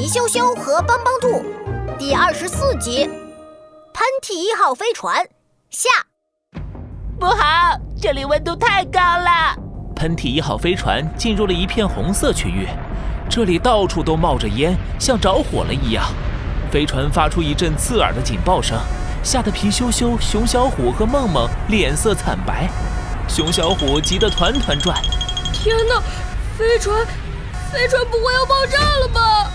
皮羞羞和帮帮兔第二十四集：喷嚏一号飞船下。不好，这里温度太高了。喷嚏一号飞船进入了一片红色区域，这里到处都冒着烟，像着火了一样。飞船发出一阵刺耳的警报声，吓得皮羞羞、熊小虎和梦梦脸色惨白。熊小虎急得团团转。天哪，飞船，飞船不会要爆炸了吧？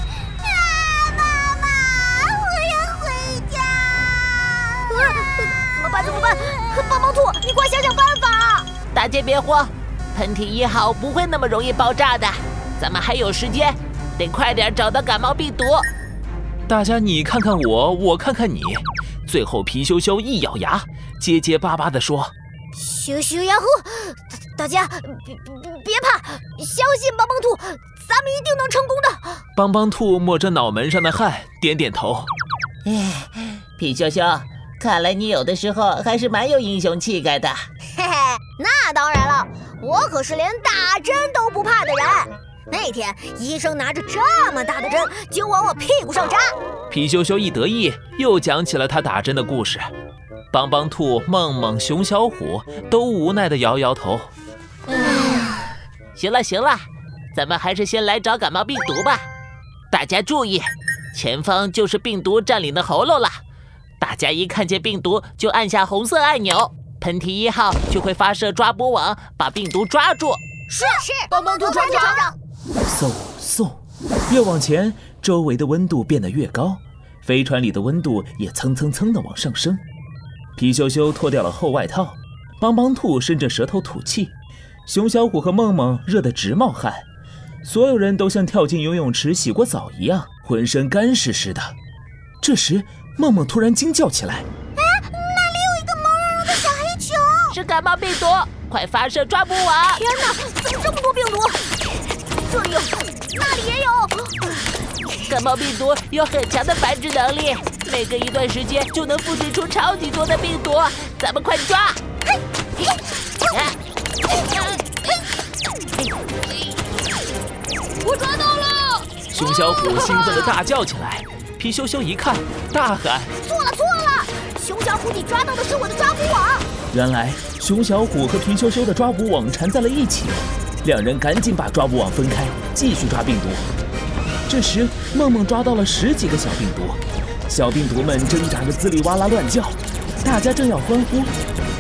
办？怎么办？帮帮兔，你快想想办法！大家别慌，喷嚏一号不会那么容易爆炸的，咱们还有时间，得快点找到感冒病毒。大家你看看我，我看看你，最后皮羞羞一咬牙，结结巴巴地说：“羞羞呀呼！大家别别怕，相信帮帮兔，咱们一定能成功的。”帮帮兔抹着脑门上的汗，点点头。哎，皮羞羞，看来你有的时候还是蛮有英雄气概的。嘿嘿，那当然了，我可是连打针都不怕的人。那天医生拿着这么大的针就往我屁股上扎，皮羞羞一得意，又讲起了他打针的故事。帮帮兔、梦梦、熊小虎都无奈地摇摇头。哎，行了行了，咱们还是先来找感冒病毒吧。大家注意，前方就是病毒占领的喉咙了。大家一看见病毒就按下红色按钮，喷嚏一号就会发射抓捕网把病毒抓住。是是，帮帮兔船长。嗖嗖，越往前，周围的温度变得越高，飞船里的温度也蹭蹭蹭的往上升。皮羞羞脱掉了厚外套，帮帮兔伸着舌头吐气，熊小虎和梦梦热得直冒汗，所有人都像跳进游泳池洗过澡一样，浑身干湿湿的。这时，梦梦突然惊叫起来：“啊，那里有一个毛茸茸的小黑球，是感冒病毒，快发射抓捕网！”天哪，怎么这么多病毒？这里有，那里也有。感冒病毒有很强的繁殖能力，每隔一段时间就能复制出超级多的病毒。咱们快抓！我抓到了！熊小虎兴奋地大叫起来。皮羞羞一看，大喊：“错了错了！熊小虎，你抓到的是我的抓捕网。”原来，熊小虎和皮羞羞的抓捕网缠在了一起。两人赶紧把抓捕网分开，继续抓病毒。这时，梦梦抓到了十几个小病毒，小病毒们挣扎着滋里哇啦乱叫。大家正要欢呼，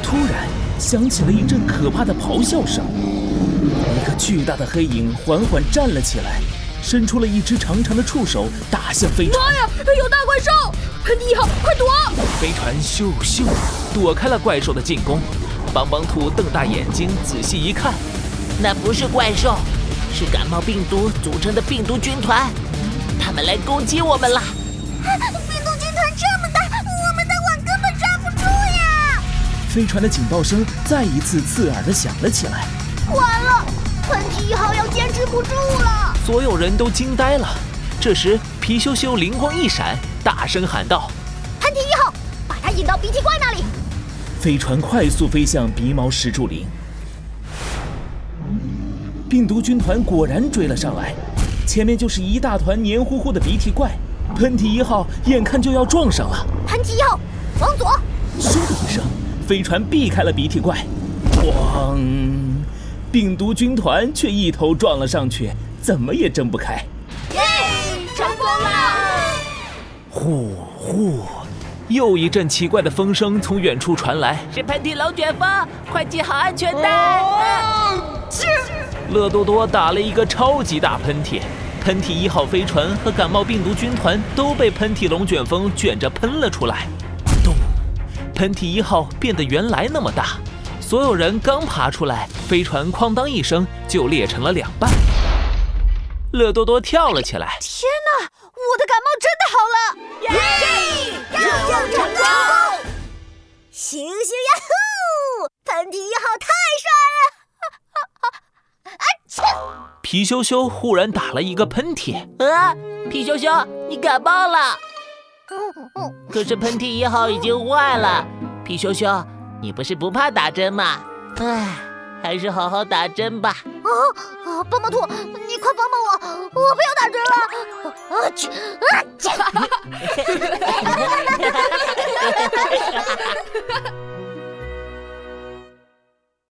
突然响起了一阵可怕的咆哮声。一个巨大的黑影缓缓站了起来，伸出了一只长长的触手，打向飞船。妈呀，有大怪兽！喷嚏一号，快躲！飞船咻咻躲开了怪兽的进攻。邦邦兔瞪大眼睛，仔细一看。那不是怪兽，是感冒病毒组成的病毒军团，他们来攻击我们了。病毒军团这么大，我们的网根本抓不住呀！飞船的警报声再一次刺耳的响了起来。完了，喷嚏一号要坚持不住了！所有人都惊呆了。这时，皮羞羞灵光一闪，大声喊道：“喷嚏一号，把它引到鼻涕怪那里！”飞船快速飞向鼻毛石柱林。病毒军团果然追了上来，前面就是一大团黏糊糊的鼻涕怪，喷嚏一号眼看就要撞上了。喷嚏一号，往左！咻的一声，飞船避开了鼻涕怪。咣！病毒军团却一头撞了上去，怎么也挣不开。耶！成功了！呼呼，又一阵奇怪的风声从远处传来，是喷嚏龙卷风，快系好安全带！是。乐多多打了一个超级大喷嚏，喷嚏一号飞船和感冒病毒军团都被喷嚏龙卷风卷着喷了出来。咚！喷嚏一号变得原来那么大，所有人刚爬出来，飞船哐当一声就裂成了两半。乐多多跳了起来，天哪，我的感冒真的好了！耶！任务成功！咻咻呀呼！喷嚏一号太帅了！皮羞羞忽然打了一个喷嚏。啊，皮羞羞，你感冒了。可是喷嚏一号已经坏了。皮羞羞，你不是不怕打针吗？唉，还是好好打针吧。啊啊！棒棒兔，你快帮帮我，我不要打针了！啊去啊去！